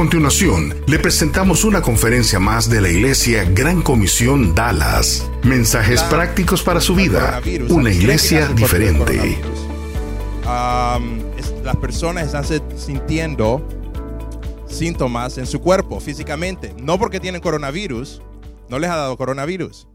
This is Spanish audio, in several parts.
A continuación, le presentamos una conferencia más de la Iglesia Gran Comisión Dallas. Mensajes prácticos para su vida. Una iglesia diferente. las personas están sintiendo síntomas en su cuerpo físicamente. No porque tienen coronavirus, no les ha dado coronavirus,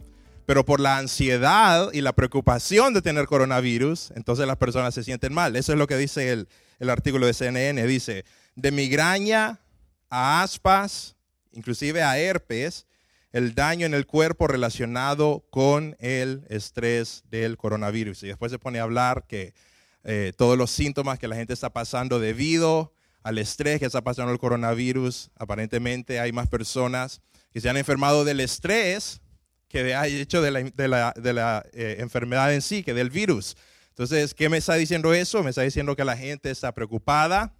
pero por la ansiedad y la preocupación de tener coronavirus, entonces las personas se sienten mal. Eso es lo que dice el, el artículo de CNN. Dice, de migraña a aspas, inclusive a herpes, el daño en el cuerpo relacionado con el estrés del coronavirus. Y después se pone a hablar que eh, todos los síntomas que la gente está pasando debido al estrés que está pasando el coronavirus, aparentemente hay más personas que se han enfermado del estrés que de hecho de la, eh, enfermedad en sí, que del virus. Entonces, ¿qué me está diciendo eso? Me está diciendo que la gente está preocupada,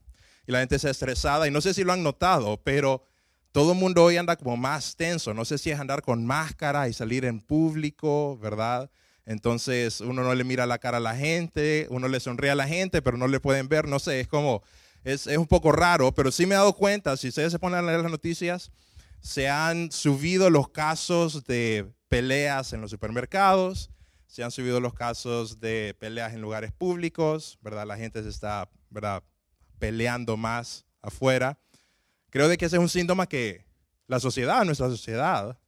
y la gente está estresada. Y no sé si lo han notado, pero todo el mundo hoy anda como más tenso. No sé si es andar con máscara y salir en público, ¿verdad? Entonces uno no le mira la cara a la gente, uno le sonríe a la gente, pero no le pueden ver. No sé, es como, es, es un poco raro, pero sí me he dado cuenta, si ustedes se ponen a leer las noticias, se han subido los casos de peleas en los supermercados, se han subido los casos de peleas en lugares públicos, ¿verdad? La gente se está, ¿verdad? Peleando más afuera. Creo de que ese es un síntoma que la sociedad, nuestra sociedad,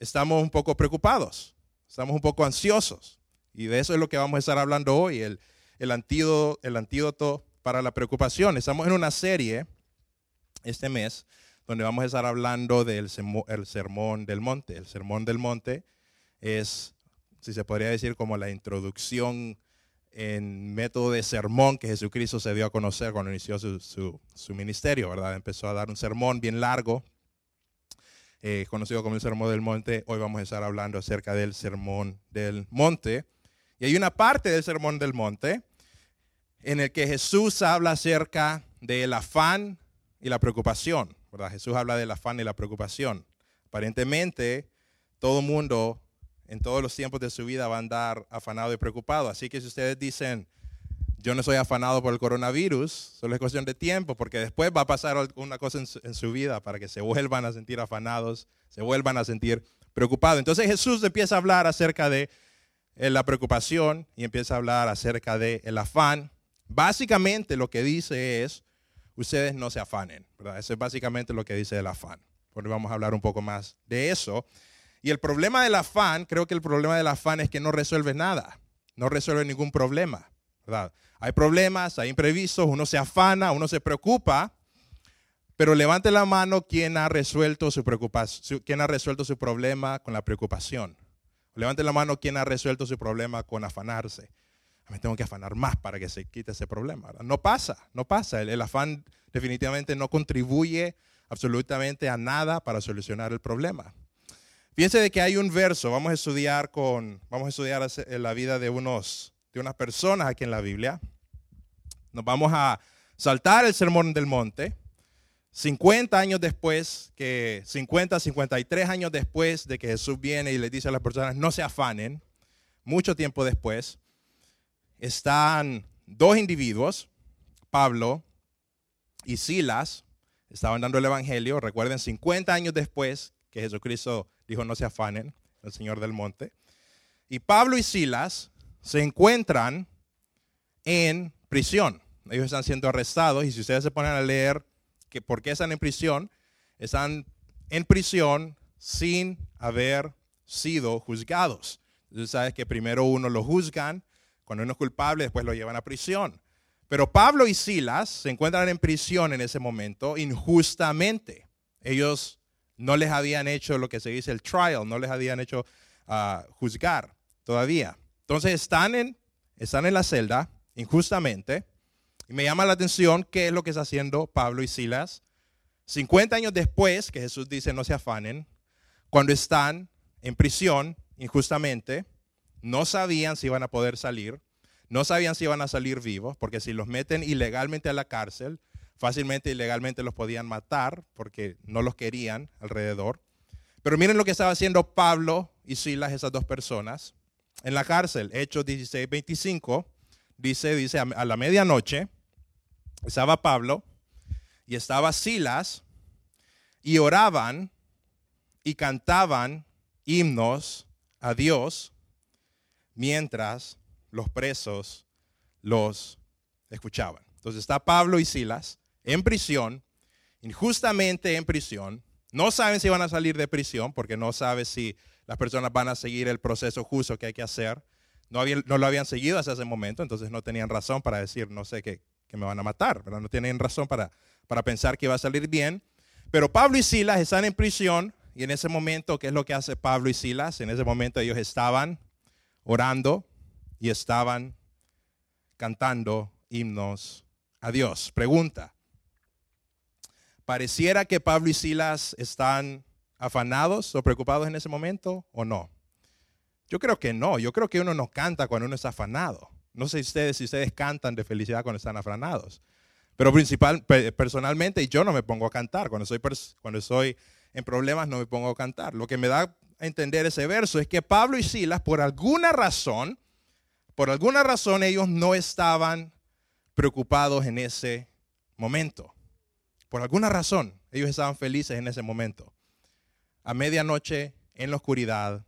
estamos un poco preocupados, estamos un poco ansiosos. Y de eso es lo que vamos a estar hablando hoy, el, el, antídoto, el antídoto para la preocupación. Estamos en una serie este mes donde vamos a estar hablando del el sermón del monte. El sermón del monte es, si se podría decir, como la introducción en método de sermón que Jesucristo se dio a conocer cuando inició su, ministerio, ¿verdad? Empezó a dar un sermón bien largo, eh, conocido como el Sermón del Monte. Hoy vamos a estar hablando acerca del Sermón del Monte. Y hay una parte del Sermón del Monte en el que Jesús habla acerca del afán y la preocupación, ¿verdad? Jesús habla del afán y la preocupación. Aparentemente, todo mundo en todos los tiempos de su vida va a andar afanado y preocupado. Así que si ustedes dicen, yo no soy afanado por el coronavirus, solo es cuestión de tiempo, porque después va a pasar una cosa en su, vida para que se vuelvan a sentir afanados, se vuelvan a sentir preocupados. Entonces Jesús empieza a hablar acerca de eh, la preocupación y empieza a hablar acerca del el afán. Básicamente lo que dice es, ustedes no se afanen, ¿verdad? Eso es básicamente lo que dice el afán. Porque vamos a hablar un poco más de eso. Y el problema del afán, creo que el problema del afán es que no resuelve nada, no resuelve ningún problema, ¿verdad? Hay problemas, hay imprevistos, uno se afana, uno se preocupa, pero levante la mano quien ha resuelto su preocupación, ha resuelto su problema con la preocupación. Levante la mano quien ha resuelto su problema con afanarse. Me tengo que afanar más para que se quite ese problema. No pasa, no pasa. el afán definitivamente no contribuye absolutamente a nada para solucionar el problema. Fíjense de que hay un verso, vamos a estudiar con, vamos a estudiar la vida de unos, de unas personas aquí en la Biblia. Nos vamos a saltar el sermón del monte. 50 años después, que 50, 53 años después de que Jesús viene y le dice a las personas, no se afanen, mucho tiempo después, están dos individuos, Pablo y Silas, estaban dando el Evangelio, recuerden, 50 años después que Jesucristo dijo no se afanen, el Señor del Monte. Y Pablo y Silas se encuentran en prisión. Ellos están siendo arrestados y si ustedes se ponen a leer que por qué están en prisión, están en prisión sin haber sido juzgados. Entonces sabes que primero uno lo juzgan, cuando uno es culpable, después lo llevan a prisión. Pero Pablo y Silas se encuentran en prisión en ese momento injustamente. Ellos no les habían hecho lo que se dice el trial, no les habían hecho ah, juzgar todavía. Entonces están en, están en la celda injustamente y me llama la atención qué es lo que está haciendo Pablo y Silas 50 años después que Jesús dice no se afanen, cuando están en prisión injustamente, no sabían si iban a poder salir, no sabían si iban a salir vivos, porque si los meten ilegalmente a la cárcel, fácilmente ilegalmente los podían matar, porque no los querían alrededor. Pero miren lo que estaba haciendo Pablo y Silas, esas dos personas, en la cárcel. Hechos 16, 25, dice, dice, a la medianoche estaba Pablo y estaba Silas y oraban y cantaban himnos a Dios mientras los presos los escuchaban. Entonces está Pablo y Silas en prisión, injustamente en prisión. No saben si van a salir de prisión porque no saben si las personas van a seguir el proceso justo que hay que hacer. No, no lo habían seguido hasta ese momento, entonces no tenían razón para decir, no sé, que, que me van a matar, ¿verdad? No tienen razón para, para pensar que va a salir bien. Pero Pablo y Silas están en prisión y en ese momento, ¿qué es lo que hace Pablo y Silas? En ese momento ellos estaban orando y estaban cantando himnos a Dios. Pregunta, ¿pareciera que Pablo y Silas están afanados o preocupados en ese momento o no? Yo creo que no, yo creo que uno no canta cuando uno está afanado. No sé ustedes si ustedes cantan de felicidad cuando están afanados. Pero principal, personalmente yo no me pongo a cantar. Cuando soy, cuando en problemas no me pongo a cantar. Lo que me da a entender ese verso es que Pablo y Silas, por alguna razón, por alguna razón ellos no estaban preocupados en ese momento. Por alguna razón ellos estaban felices en ese momento. A medianoche, en la oscuridad,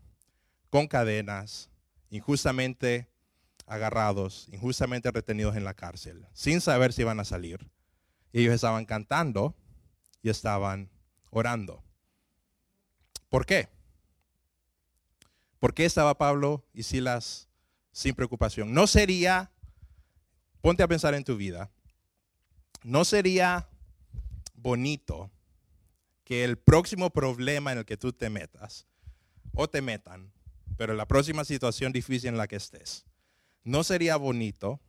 con cadenas, injustamente agarrados, injustamente retenidos en la cárcel, sin saber si iban a salir. Ellos estaban cantando y estaban orando. ¿Por qué? ¿Por qué estaba Pablo y Silas sin preocupación? No sería, ponte a pensar en tu vida, no sería bonito que el próximo problema en el que tú te metas, o te metan, pero la próxima situación difícil en la que estés, ¿no sería bonito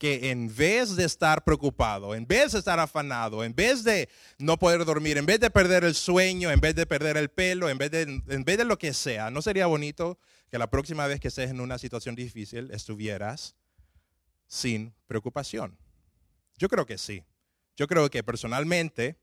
que en vez de estar preocupado, en vez de estar afanado, en vez de no poder dormir, en vez de perder el sueño, en vez de perder el pelo, en vez de, en vez de lo que sea, ¿no sería bonito que la próxima vez que estés en una situación difícil estuvieras sin preocupación? Yo creo que sí. Yo creo que personalmente,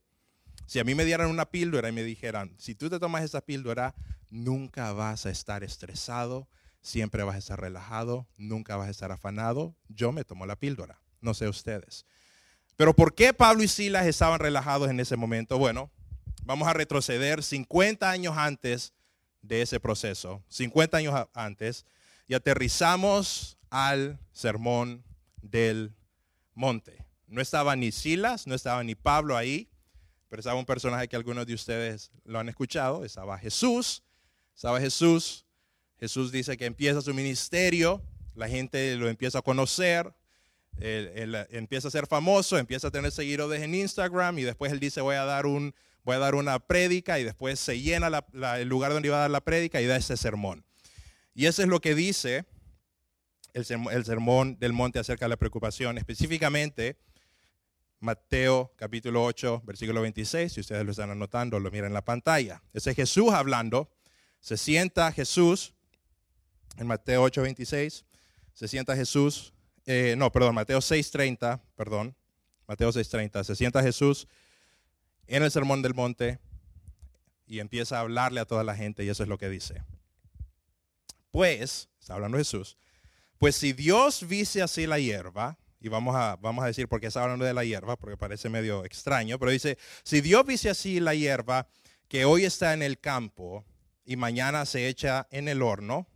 si a mí me dieran una píldora y me dijeran, si tú te tomas esa píldora, nunca vas a estar estresado, siempre vas a estar relajado, nunca vas a estar afanado. Yo me tomo la píldora, no sé ustedes. Pero ¿por qué Pablo y Silas estaban relajados en ese momento? Bueno, vamos a retroceder 50 años antes de ese proceso, 50 años antes, y aterrizamos al sermón del monte. No estaba ni Silas, no estaba ni Pablo ahí, pero estaba un personaje que algunos de ustedes lo han escuchado, estaba Jesús, estaba Jesús Jesús dice que empieza su ministerio, la gente lo empieza a conocer, empieza a ser famoso, empieza a tener seguidores en Instagram y después él dice voy a dar, un, voy a dar una prédica y después se llena el lugar donde iba a dar la prédica y da ese sermón. Y eso es lo que dice el, el sermón del monte acerca de la preocupación, específicamente Mateo capítulo 8, versículo 26, si ustedes lo están anotando, lo miran en la pantalla. Ese es Jesús hablando. Se sienta Jesús en Mateo 8:26, se sienta Jesús, eh, no, perdón, Mateo 6:30, perdón, Mateo 6:30, se sienta Jesús en el Sermón del Monte y empieza a hablarle a toda la gente y eso es lo que dice. Pues, está hablando Jesús, pues si Dios vise así la hierba, y vamos a, vamos a decir por qué está hablando de la hierba, porque parece medio extraño, pero dice, si Dios vise así la hierba que hoy está en el campo y mañana se echa en el horno,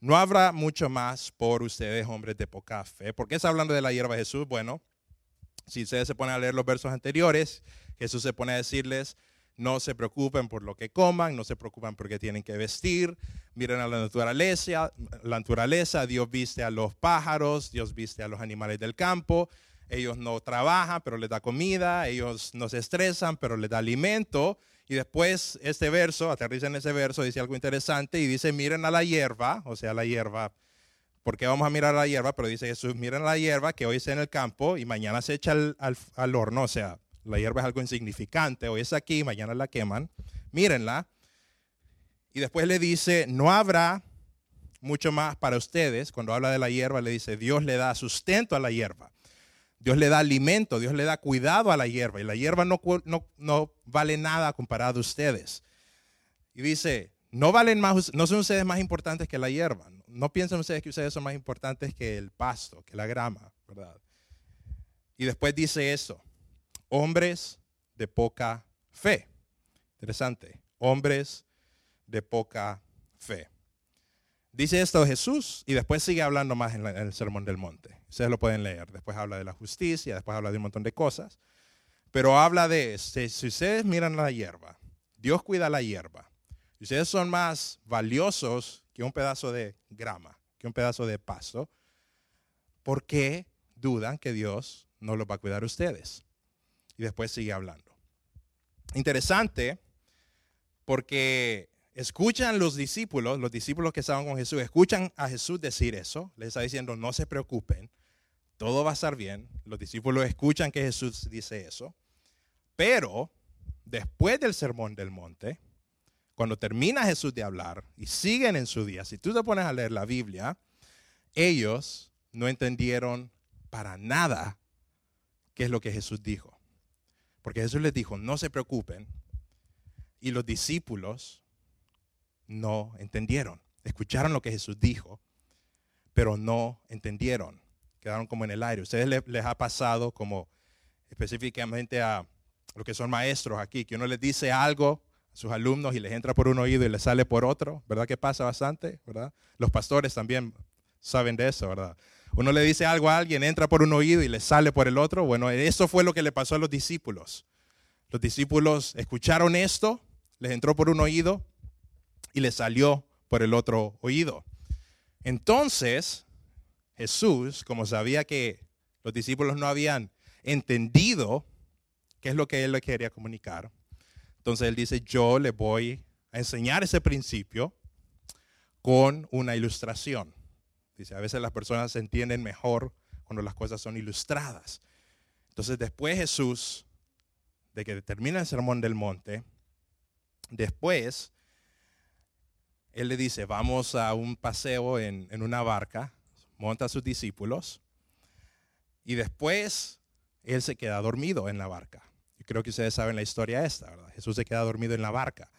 no habrá mucho más por ustedes, hombres de poca fe. ¿Por qué está hablando de la hierba Jesús? Bueno, si ustedes se ponen a leer los versos anteriores, Jesús se pone a decirles, no se preocupen por lo que coman, no se preocupen por qué tienen que vestir, miren a la naturaleza, la naturaleza, Dios viste a los pájaros, Dios viste a los animales del campo, ellos no trabajan, pero les da comida, ellos no se estresan, pero les da alimento. Y después este verso, aterriza en ese verso, dice algo interesante y dice, miren a la hierba, o sea, la hierba. ¿Por qué vamos a mirar a la hierba? Pero dice Jesús, miren a la hierba que hoy está en el campo y mañana se echa al, horno. O sea, la hierba es algo insignificante. Hoy es aquí, mañana la queman. Mírenla. Y después le dice, no habrá mucho más para ustedes. Cuando habla de la hierba, le dice, Dios le da sustento a la hierba. Dios le da alimento, Dios le da cuidado a la hierba. Y la hierba no, vale nada comparado a ustedes. Y dice, no valen más, no son ustedes más importantes que la hierba. No piensen ustedes que ustedes son más importantes que el pasto, que la grama, ¿verdad? Y después dice eso, hombres de poca fe. Interesante, hombres de poca fe. Dice esto Jesús y después sigue hablando más en, el Sermón del Monte. Ustedes lo pueden leer. Después habla de la justicia, después habla de un montón de cosas. Pero habla de, si, si ustedes miran la hierba, Dios cuida la hierba. Ustedes son más valiosos que un pedazo de grama, que un pedazo de pasto, ¿por qué dudan que Dios no los va a cuidar a ustedes? Y después sigue hablando. Interesante porque escuchan los discípulos, los discípulos que estaban con Jesús, escuchan a Jesús decir eso, les está diciendo, no se preocupen, todo va a estar bien. Los discípulos escuchan que Jesús dice eso, pero después del sermón del monte, cuando termina Jesús de hablar y siguen en su día, si tú te pones a leer la Biblia, ellos no entendieron para nada qué es lo que Jesús dijo. Porque Jesús les dijo, no se preocupen. Y los discípulos no entendieron. Escucharon lo que Jesús dijo, pero no entendieron. Quedaron como en el aire. ¿Ustedes les, ha pasado como específicamente a los que son maestros aquí, que uno les dice algo a sus alumnos y les entra por un oído y les sale por otro? ¿Verdad que pasa bastante? ¿Verdad? Los pastores también saben de eso, ¿verdad? Uno le dice algo a alguien, entra por un oído y le sale por el otro. Bueno, eso fue lo que le pasó a los discípulos. Los discípulos escucharon esto, les entró por un oído y le salió por el otro oído. Entonces, Jesús, como sabía que los discípulos no habían entendido qué es lo que él le quería comunicar, entonces él dice, yo le voy a enseñar ese principio con una ilustración. Dice, a veces las personas se entienden mejor cuando las cosas son ilustradas. Entonces después Jesús, de que termina el sermón del monte, después él le dice, vamos a un paseo en, una barca, monta a sus discípulos y después él se queda dormido en la barca. Yo creo que ustedes saben la historia esta, ¿verdad? Jesús se queda dormido en la barca.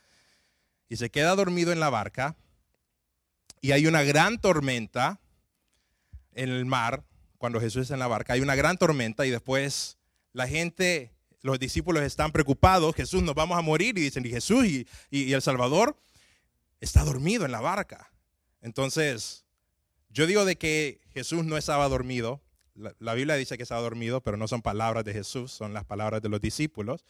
Y se queda dormido en la barca y hay una gran tormenta en el mar cuando Jesús está en la barca. Hay una gran tormenta y después la gente, los discípulos están preocupados, Jesús, nos vamos a morir y dicen, y Jesús y el Salvador está dormido en la barca. Entonces, yo digo de que Jesús no estaba dormido. La, Biblia dice que estaba dormido, pero no son palabras de Jesús, son las palabras de los discípulos.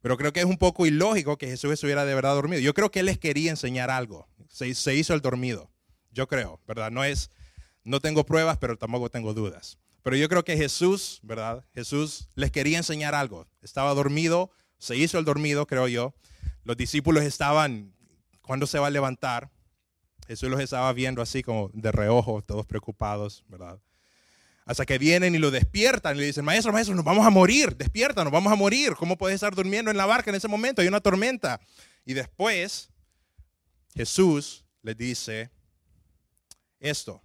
Pero creo que es un poco ilógico que Jesús estuviera de verdad dormido. Yo creo que él les quería enseñar algo. Se hizo el dormido. Yo creo, ¿verdad? No es, no tengo pruebas, pero tampoco tengo dudas. Pero yo creo que Jesús, ¿verdad? Jesús les quería enseñar algo. Estaba dormido, se hizo el dormido, creo yo. Los discípulos estaban cuando se va a levantar, Jesús los estaba viendo así como de reojo, todos preocupados, ¿verdad? Hasta que vienen y lo despiertan y le dicen, maestro, maestro, nos vamos a morir, despierta, nos vamos a morir. ¿Cómo puedes estar durmiendo en la barca en ese momento? Hay una tormenta. Y después Jesús les dice esto,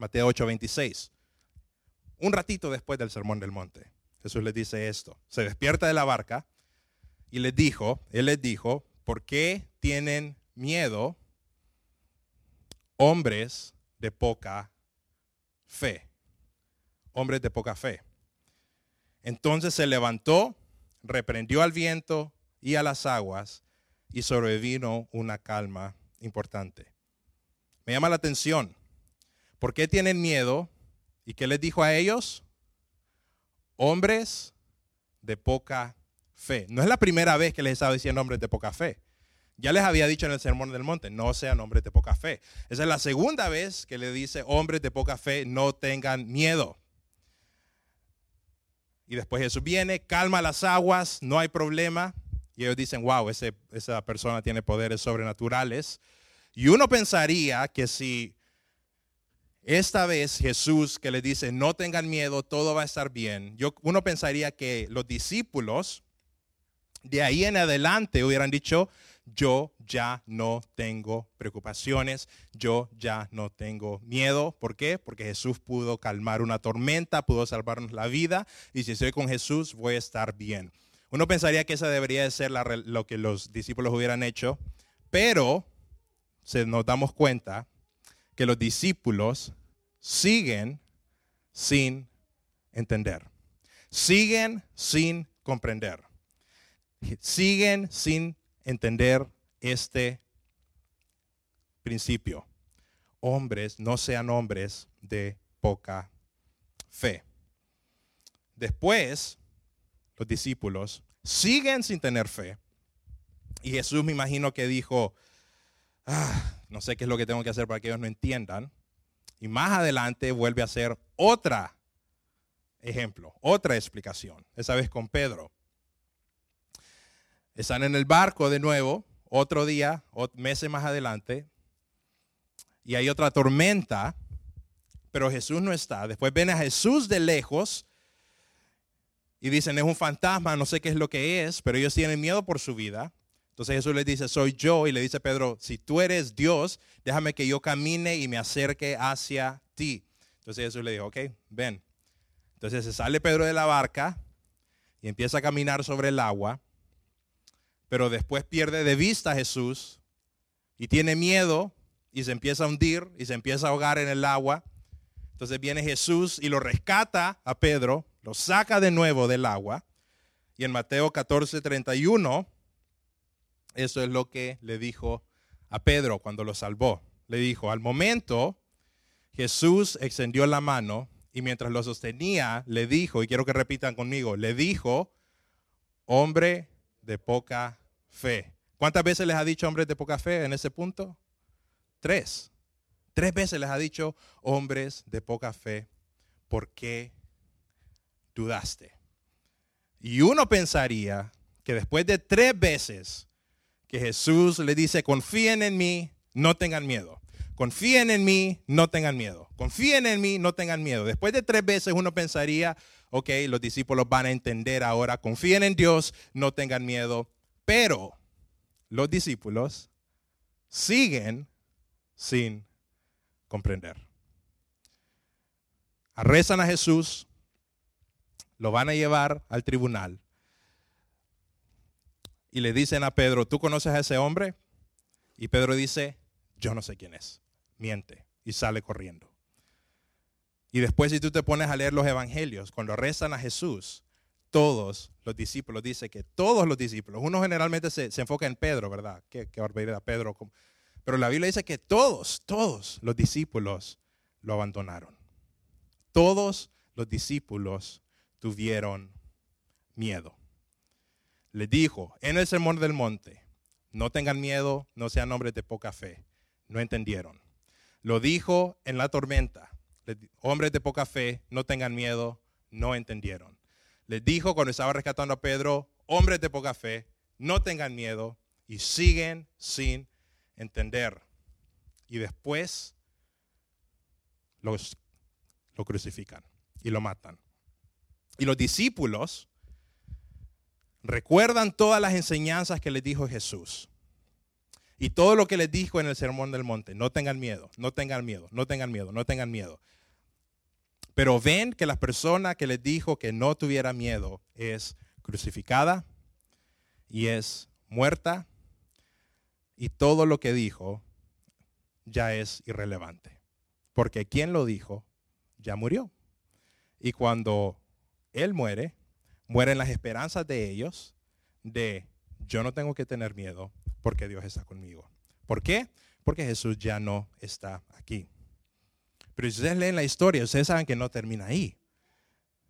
Mateo 8, 26. Un ratito después del sermón del monte, Jesús les dice esto. Se despierta de la barca y les dijo, Él les dijo, ¿por qué tienen miedo hombres de poca fe. Hombres de poca fe. Entonces se levantó, reprendió al viento y a las aguas y sobrevino una calma importante. Me llama la atención. ¿Por qué tienen miedo? ¿Y qué les dijo a ellos? Hombres de poca fe. No es la primera vez que les estaba diciendo hombres de poca fe. Ya les había dicho en el Sermón del Monte, no sean hombres de poca fe. Esa es la segunda vez que le dice, hombres de poca fe, no tengan miedo. Y después Jesús viene, calma las aguas, no hay problema. Y ellos dicen, wow, ese, esa persona tiene poderes sobrenaturales. Y uno pensaría que si esta vez Jesús que le dice, no tengan miedo, todo va a estar bien, yo, uno pensaría que los discípulos de ahí en adelante hubieran dicho, yo ya no tengo preocupaciones, yo ya no tengo miedo. ¿Por qué? Porque Jesús pudo calmar una tormenta, pudo salvarnos la vida y si estoy con Jesús voy a estar bien. Uno pensaría que esa debería de ser lo que los discípulos hubieran hecho, pero nos damos cuenta que los discípulos siguen sin entender, siguen sin comprender, siguen sin entender este principio. Hombres, no sean hombres de poca fe. Después, los discípulos siguen sin tener fe. Y Jesús me imagino que dijo, ah, no sé qué es lo que tengo que hacer para que ellos no entiendan. Y más adelante vuelve a hacer otra ejemplo, otra explicación, esa vez con Pedro. Están en el barco de nuevo, otro día, meses más adelante, y hay otra tormenta, pero Jesús no está. Después ven a Jesús de lejos y dicen, es un fantasma, no sé qué es lo que es, pero ellos tienen miedo por su vida. Entonces Jesús les dice, soy yo, y le dice Pedro, si tú eres Dios, déjame que yo camine y me acerque hacia ti. Entonces Jesús le dijo, ok, ven. Entonces se sale Pedro de la barca y empieza a caminar sobre el agua, pero después pierde de vista a Jesús y tiene miedo y se empieza a hundir y se empieza a ahogar en el agua. Entonces viene Jesús y lo rescata a Pedro, lo saca de nuevo del agua. Y en Mateo 14, 31 eso es lo que le dijo a Pedro cuando lo salvó. Le dijo, al momento Jesús extendió la mano y mientras lo sostenía, le dijo, y quiero que repitan conmigo, le dijo, hombre de poca fe. ¿Cuántas veces les ha dicho hombres de poca fe en ese punto? Tres. Tres veces les ha dicho hombres de poca fe. ¿Por qué dudaste? Y uno pensaría que después de tres veces que Jesús le dice, confíen en mí, no tengan miedo. Confíen en mí, no tengan miedo. Confíen en mí, no tengan miedo. Después de tres veces uno pensaría, ok, los discípulos van a entender ahora, confíen en Dios, no tengan miedo. Pero los discípulos siguen sin comprender. Arrestan a Jesús, lo van a llevar al tribunal y le dicen a Pedro, ¿tú conoces a ese hombre? Y Pedro dice, yo no sé quién es. Miente y sale corriendo. Y después si tú te pones a leer los evangelios, cuando rezan a Jesús, todos los discípulos, dice que todos los discípulos, uno generalmente se, enfoca en Pedro, ¿verdad? Qué, qué barbaridad, Pedro. Pero la Biblia dice que todos, todos los discípulos lo abandonaron. Todos los discípulos tuvieron miedo les dijo en el sermón del monte, no tengan miedo, no sean hombres de poca fe. No entendieron. Lo dijo en la tormenta, hombres de poca fe, no tengan miedo, no entendieron. Les dijo cuando estaba rescatando a Pedro, hombres de poca fe, no tengan miedo y siguen sin entender. Y después los, lo crucifican y lo matan. Y los discípulos recuerdan todas las enseñanzas que les dijo Jesús. Y todo lo que les dijo en el Sermón del Monte. No tengan miedo, no tengan miedo, no tengan miedo, no tengan miedo. Pero ven que la persona que les dijo que no tuviera miedo es crucificada y es muerta. Y todo lo que dijo ya es irrelevante. Porque quien lo dijo ya murió. Y cuando Él muere, mueren las esperanzas de ellos de yo no tengo que tener miedo porque Dios está conmigo. ¿Por qué? Porque Jesús ya no está aquí. Pero si ustedes leen la historia, ustedes saben que no termina ahí.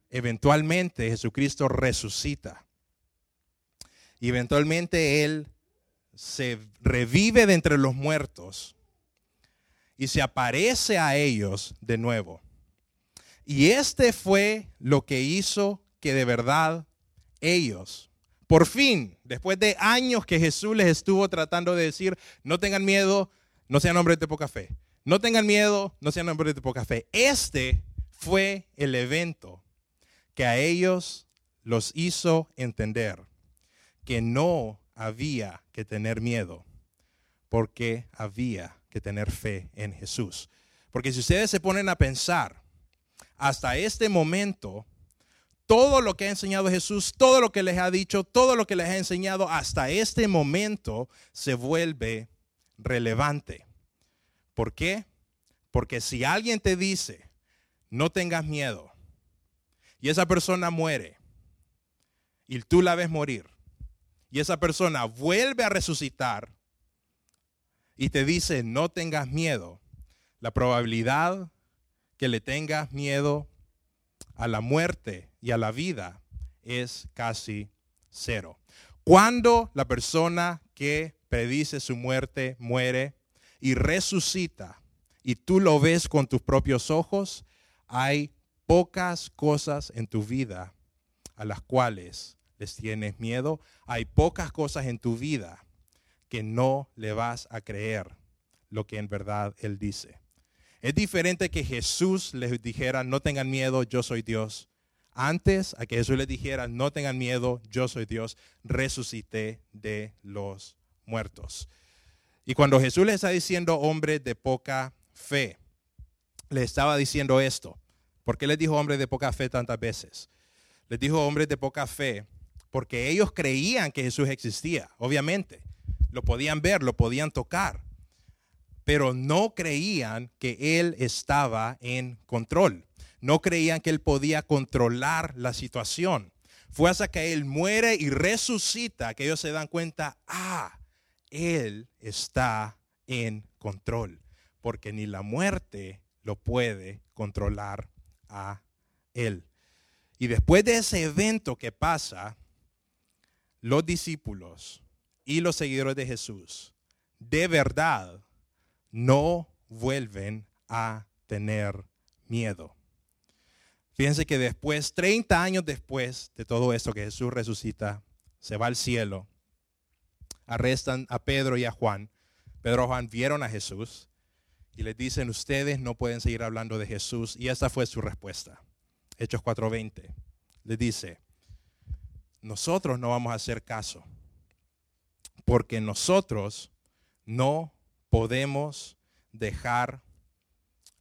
Eventualmente Jesucristo resucita. Y eventualmente Él se revive de entre los muertos y se aparece a ellos de nuevo. Y este fue lo que hizo que de verdad ellos, por fin, después de años que Jesús les estuvo tratando de decir, no tengan miedo, no sean hombres de poca fe. No tengan miedo, no sean hombres de poca fe. Este fue el evento que a ellos los hizo entender que no había que tener miedo? Porque había que tener fe en Jesús. Porque si ustedes se ponen a pensar, hasta este momento, todo lo que ha enseñado Jesús, todo lo que les ha dicho, todo lo que les ha enseñado hasta este momento se vuelve relevante. ¿Por qué? Porque si alguien te dice, no tengas miedo, y esa persona muere, y tú la ves morir, y esa persona vuelve a resucitar, y te dice, no tengas miedo, la probabilidad que le tengas miedo a la muerte y a la vida es casi cero. Cuando la persona que predice su muerte muere y resucita y tú lo ves con tus propios ojos, hay pocas cosas en tu vida a las cuales les tienes miedo. Hay pocas cosas en tu vida que no le vas a creer lo que en verdad Él dice. Es diferente que Jesús les dijera, no tengan miedo, yo soy Dios. Antes a que Jesús les dijera, no tengan miedo, yo soy Dios, resucité de los muertos. Y cuando Jesús les está diciendo hombres de poca fe, le estaba diciendo esto. ¿Por qué les dijo hombres de poca fe tantas veces? Les dijo hombres de poca fe porque ellos creían que Jesús existía, obviamente. Lo podían ver, lo podían tocar pero no creían que Él estaba en control. No creían que Él podía controlar la situación. Fue hasta que Él muere y resucita que ellos se dan cuenta, ah, Él está en control, porque ni la muerte lo puede controlar a Él. Y después de ese evento que pasa, los discípulos y los seguidores de Jesús, de verdad, no vuelven a tener miedo. Fíjense que después, 30 años después de todo esto que Jesús resucita, se va al cielo, arrestan a Pedro y a Juan. Pedro y Juan vieron a Jesús y les dicen, ustedes no pueden seguir hablando de Jesús. Y esta fue su respuesta. Hechos 4:20. Les dice, nosotros no vamos a hacer caso, porque nosotros no podemos dejar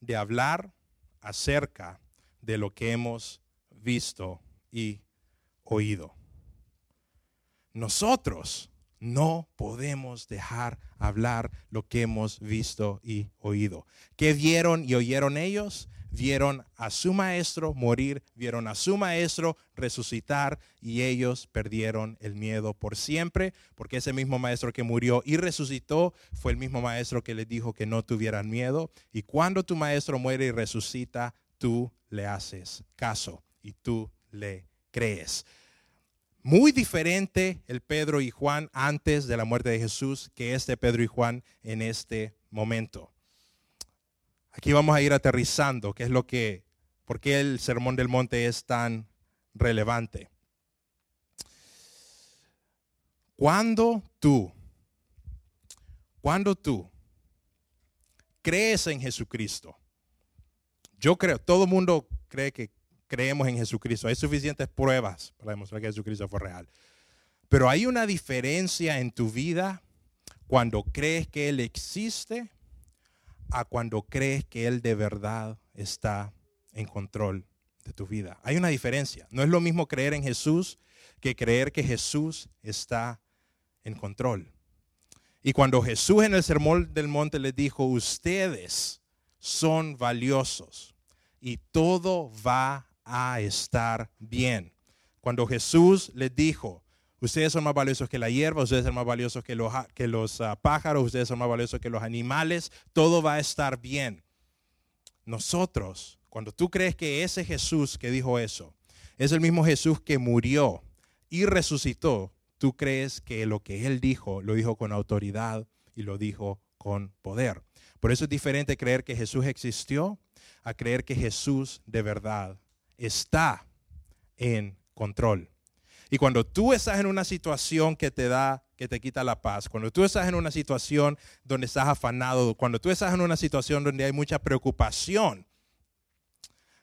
de hablar acerca de lo que hemos visto y oído. Nosotros no podemos dejar hablar lo que hemos visto y oído. ¿Qué vieron y oyeron ellos? vieron a su maestro morir, vieron a su maestro resucitar y ellos perdieron el miedo por siempre, porque ese mismo maestro que murió y resucitó fue el mismo maestro que les dijo que no tuvieran miedo. Y cuando tu maestro muere y resucita, tú le haces caso y tú le crees. Muy diferente el Pedro y Juan antes de la muerte de Jesús que este Pedro y Juan en este momento. Aquí vamos a ir aterrizando, qué es lo que, por qué el sermón del monte es tan relevante. Cuando tú, cuando tú crees en Jesucristo, yo creo, todo el mundo cree que creemos en Jesucristo. Hay suficientes pruebas para demostrar que Jesucristo fue real. Pero hay una diferencia en tu vida cuando crees que Él existe a cuando crees que Él de verdad está en control de tu vida. Hay una diferencia. No es lo mismo creer en Jesús que creer que Jesús está en control. Y cuando Jesús en el sermón del monte les dijo, ustedes son valiosos y todo va a estar bien. Cuando Jesús les dijo, Ustedes son más valiosos que la hierba, ustedes son más valiosos que los, que los ah, pájaros, ustedes son más valiosos que los animales. Todo va a estar bien. Nosotros, cuando tú crees que ese Jesús que dijo eso, es el mismo Jesús que murió y resucitó, tú crees que lo que Él dijo, lo dijo con autoridad y lo dijo con poder. Por eso es diferente creer que Jesús existió a creer que Jesús de verdad está en control. Y cuando tú estás en una situación que te da, que te quita la paz, cuando tú estás en una situación donde estás afanado, cuando tú estás en una situación donde hay mucha preocupación,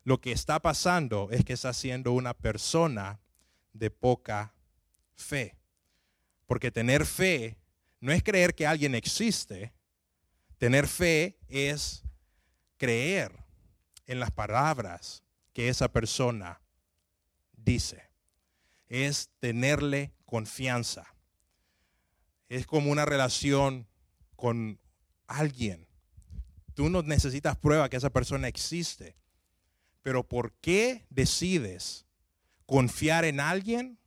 lo que está pasando es que estás siendo una persona de poca fe. Porque tener fe no es creer que alguien existe. Tener fe es creer en las palabras que esa persona dice. Es tenerle confianza. Es como una relación con alguien. Tú no necesitas prueba que esa persona existe. Pero ¿por qué decides confiar en alguien?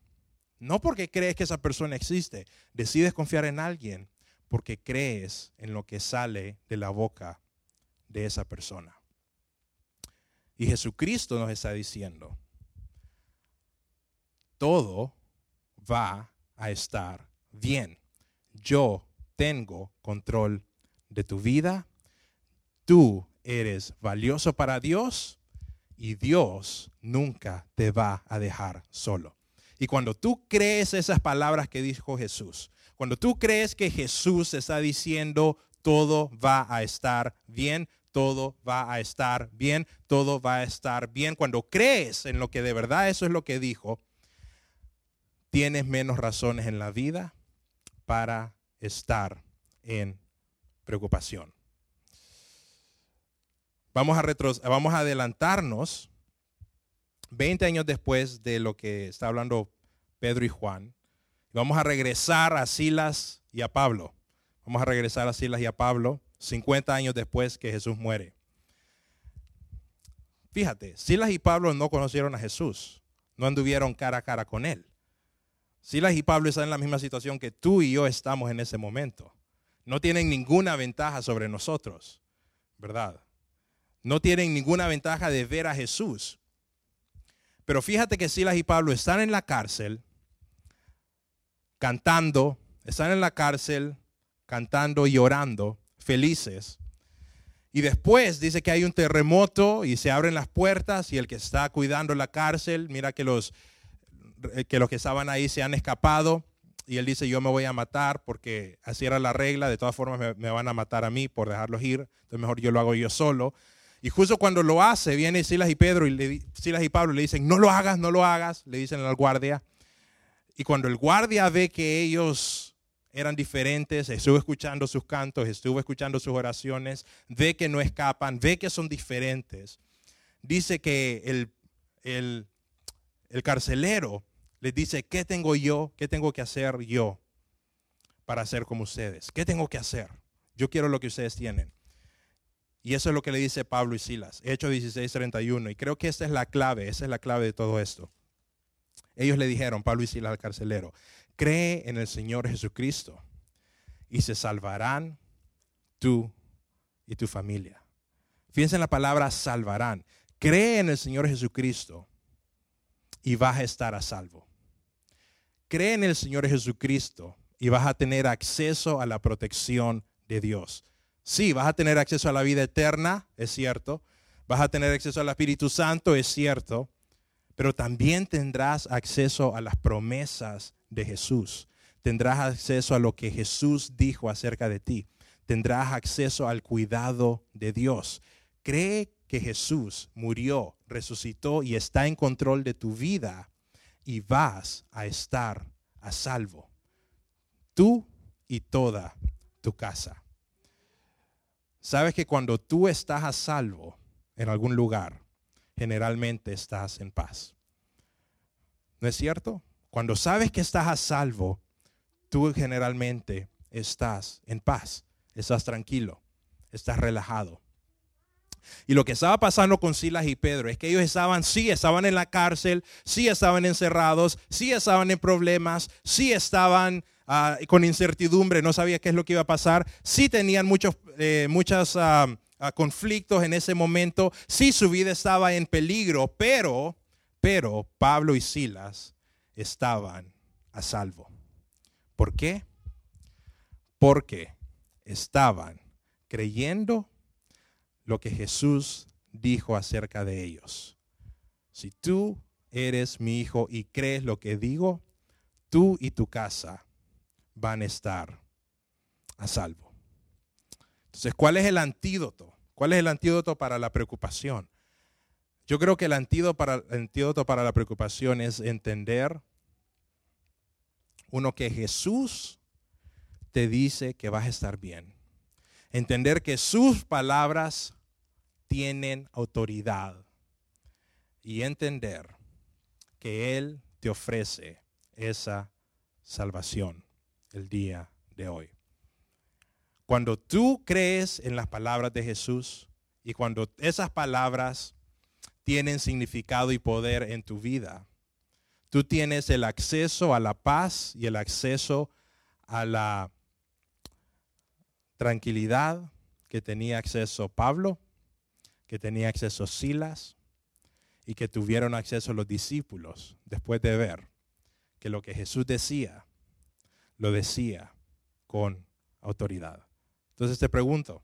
No porque crees que esa persona existe. Decides confiar en alguien porque crees en lo que sale de la boca de esa persona. Y Jesucristo nos está diciendo, todo va a estar bien. Yo tengo control de tu vida. Tú eres valioso para Dios y Dios nunca te va a dejar solo. Y cuando tú crees esas palabras que dijo Jesús, cuando tú crees que Jesús está diciendo todo va a estar bien, todo va a estar bien, todo va a estar bien, cuando crees en lo que de verdad eso es lo que dijo, tienes menos razones en la vida para estar en preocupación. Vamos a, vamos a adelantarnos 20 años después de lo que está hablando Pedro y Juan. Vamos a regresar a Silas y a Pablo. Vamos a regresar a Silas y a Pablo 50 años después que Jesús muere. Fíjate, Silas y Pablo no conocieron a Jesús, no anduvieron cara a cara con él. Silas y Pablo están en la misma situación que tú y yo estamos en ese momento. No tienen ninguna ventaja sobre nosotros, ¿verdad? no tienen ninguna ventaja de ver a Jesús. Pero fíjate que Silas y Pablo están en la cárcel cantando, están en la cárcel cantando y orando, felices. Y después dice que hay un terremoto y se abren las puertas y el que está cuidando la cárcel, mira que los que los que estaban ahí se han escapado y él dice, yo me voy a matar porque así era la regla, de todas formas me, me van a matar a mí por dejarlos ir, entonces mejor yo lo hago yo solo. Y justo cuando lo hace, viene Silas y Pedro y le, Silas y Pablo le dicen, no lo hagas, no lo hagas, le dicen al guardia. Y cuando el guardia ve que ellos eran diferentes, estuvo escuchando sus cantos, estuvo escuchando sus oraciones, ve que no escapan, ve que son diferentes, dice que el, el, el carcelero les dice, ¿qué tengo yo? ¿Qué tengo que hacer yo para ser como ustedes? ¿Qué tengo que hacer? Yo quiero lo que ustedes tienen. Y eso es lo que le dice Pablo y Silas, Hechos 16, 31. Y creo que esta es la clave, esa es la clave de todo esto. Ellos le dijeron, Pablo y Silas al carcelero, cree en el Señor Jesucristo y se salvarán tú y tu familia. Fíjense en la palabra salvarán. Cree en el Señor Jesucristo y vas a estar a salvo. Cree en el Señor Jesucristo y vas a tener acceso a la protección de Dios. Sí, vas a tener acceso a la vida eterna, es cierto. Vas a tener acceso al Espíritu Santo, es cierto. Pero también tendrás acceso a las promesas de Jesús. Tendrás acceso a lo que Jesús dijo acerca de ti. Tendrás acceso al cuidado de Dios. Cree que Jesús murió, resucitó y está en control de tu vida y vas a estar a salvo. Tú y toda tu casa. Sabes que cuando tú estás a salvo en algún lugar, generalmente estás en paz. ¿No es cierto? Cuando sabes que estás a salvo, tú generalmente estás en paz, estás tranquilo, estás relajado. Y lo que estaba pasando con Silas y Pedro es que ellos estaban, sí, estaban en la cárcel, sí estaban encerrados, sí estaban en problemas, sí estaban Ah, con incertidumbre, no sabía qué es lo que iba a pasar. Sí tenían muchos eh, ah, ah, conflictos en ese momento, sí su vida estaba en peligro, pero, pero Pablo y Silas estaban a salvo. ¿Por qué? Porque estaban creyendo lo que Jesús dijo acerca de ellos. Si tú eres mi hijo y crees lo que digo, tú y tu casa van a estar a salvo. Entonces, ¿cuál es el antídoto? ¿Cuál es el antídoto para la preocupación? Yo creo que el antídoto para, el antídoto para la preocupación es entender Uno que Jesús te dice que vas a estar bien. Entender que sus palabras tienen autoridad. Y entender que Él te ofrece esa salvación el día de hoy. Cuando tú crees en las palabras de Jesús y cuando esas palabras tienen significado y poder en tu vida, tú tienes el acceso a la paz y el acceso a la tranquilidad que tenía acceso Pablo, que tenía acceso Silas y que tuvieron acceso los discípulos después de ver que lo que Jesús decía, lo decía con autoridad. Entonces te pregunto,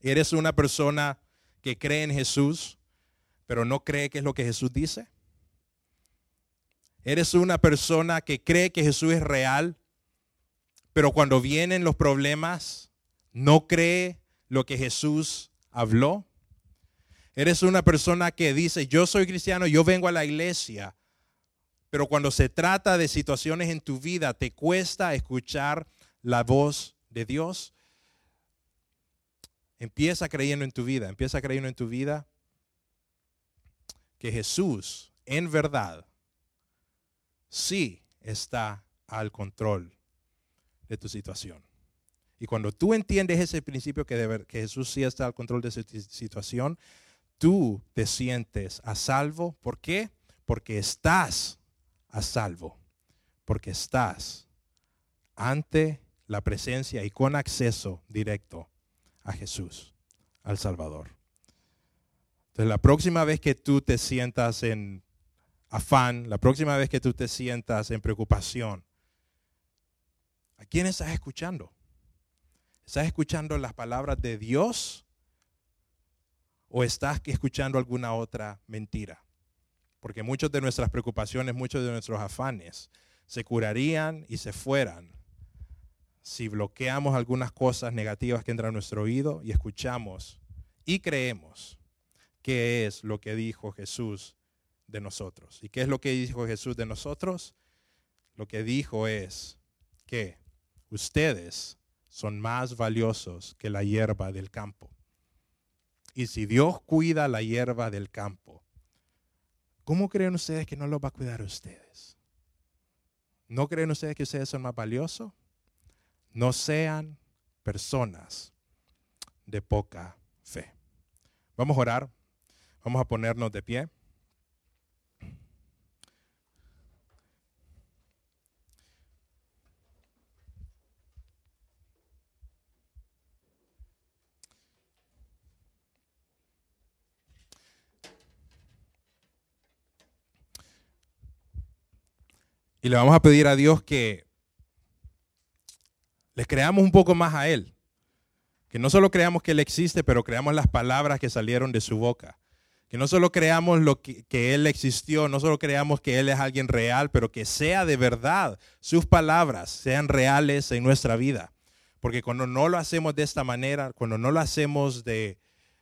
¿eres una persona que cree en Jesús, pero no cree que es lo que Jesús dice? ¿Eres una persona que cree que Jesús es real, pero cuando vienen los problemas, no cree lo que Jesús habló? ¿Eres una persona que dice, yo soy cristiano, yo vengo a la iglesia, pero cuando se trata de situaciones en tu vida, te cuesta escuchar la voz de Dios, empieza creyendo en tu vida, empieza creyendo en tu vida que Jesús en verdad sí está al control de tu situación. Y cuando tú entiendes ese principio que, Jesús sí está al control de su situación, tú te sientes a salvo. ¿Por qué? Porque estás a salvo. Porque estás ante la presencia y con acceso directo a Jesús, al Salvador. Entonces, la próxima vez que tú te sientas en afán, la próxima vez que tú te sientas en preocupación, ¿a quién estás escuchando? ¿Estás escuchando las palabras de Dios o estás escuchando alguna otra mentira? Porque muchas de nuestras preocupaciones, muchos de nuestros afanes se curarían y se fueran si bloqueamos algunas cosas negativas que entran a nuestro oído y escuchamos y creemos qué es lo que dijo Jesús de nosotros. ¿Y qué es lo que dijo Jesús de nosotros? Lo que dijo es que ustedes son más valiosos que la hierba del campo. Y si Dios cuida la hierba del campo, ¿cómo creen ustedes que no lo va a cuidar a ustedes? ¿No creen ustedes que ustedes son más valiosos? No sean personas de poca fe. Vamos a orar, vamos a ponernos de pie. Y le vamos a pedir a Dios que les creamos un poco más a Él. Que no solo creamos que Él existe, pero creamos las palabras que salieron de su boca. Que no solo creamos lo que, que, Él existió, no solo creamos que Él es alguien real, pero que sea de verdad, sus palabras sean reales en nuestra vida. Porque cuando no lo hacemos de esta manera, cuando no lo hacemos de,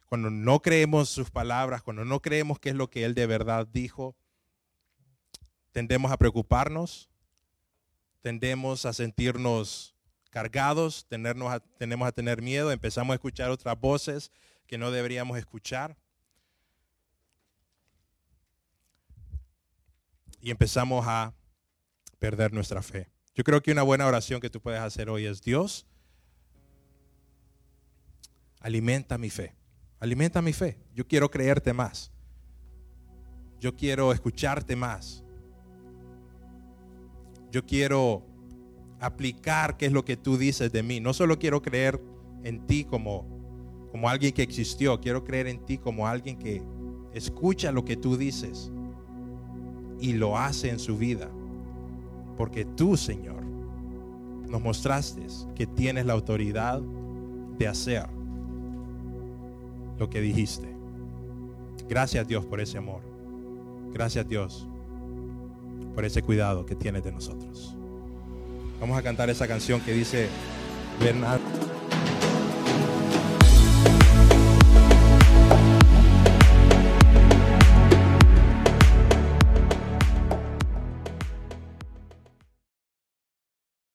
cuando no creemos sus palabras, cuando no creemos que es lo que Él de verdad dijo, tendemos a preocuparnos, tendemos a sentirnos cargados, tenernos a, tenemos a tener miedo, empezamos a escuchar otras voces que no deberíamos escuchar. Y empezamos a perder nuestra fe. Yo creo que una buena oración que tú puedes hacer hoy es, Dios, alimenta mi fe, alimenta mi fe. Yo quiero creerte más. Yo quiero escucharte más. Yo quiero aplicar qué es lo que tú dices de mí. No solo quiero creer en ti como, como alguien que existió, quiero creer en ti como alguien que escucha lo que tú dices y lo hace en su vida. Porque tú, Señor, nos mostraste que tienes la autoridad de hacer lo que dijiste. Gracias Dios por ese amor. Gracias Dios por ese cuidado que tienes de nosotros. Vamos a cantar esa canción que dice Bernardo.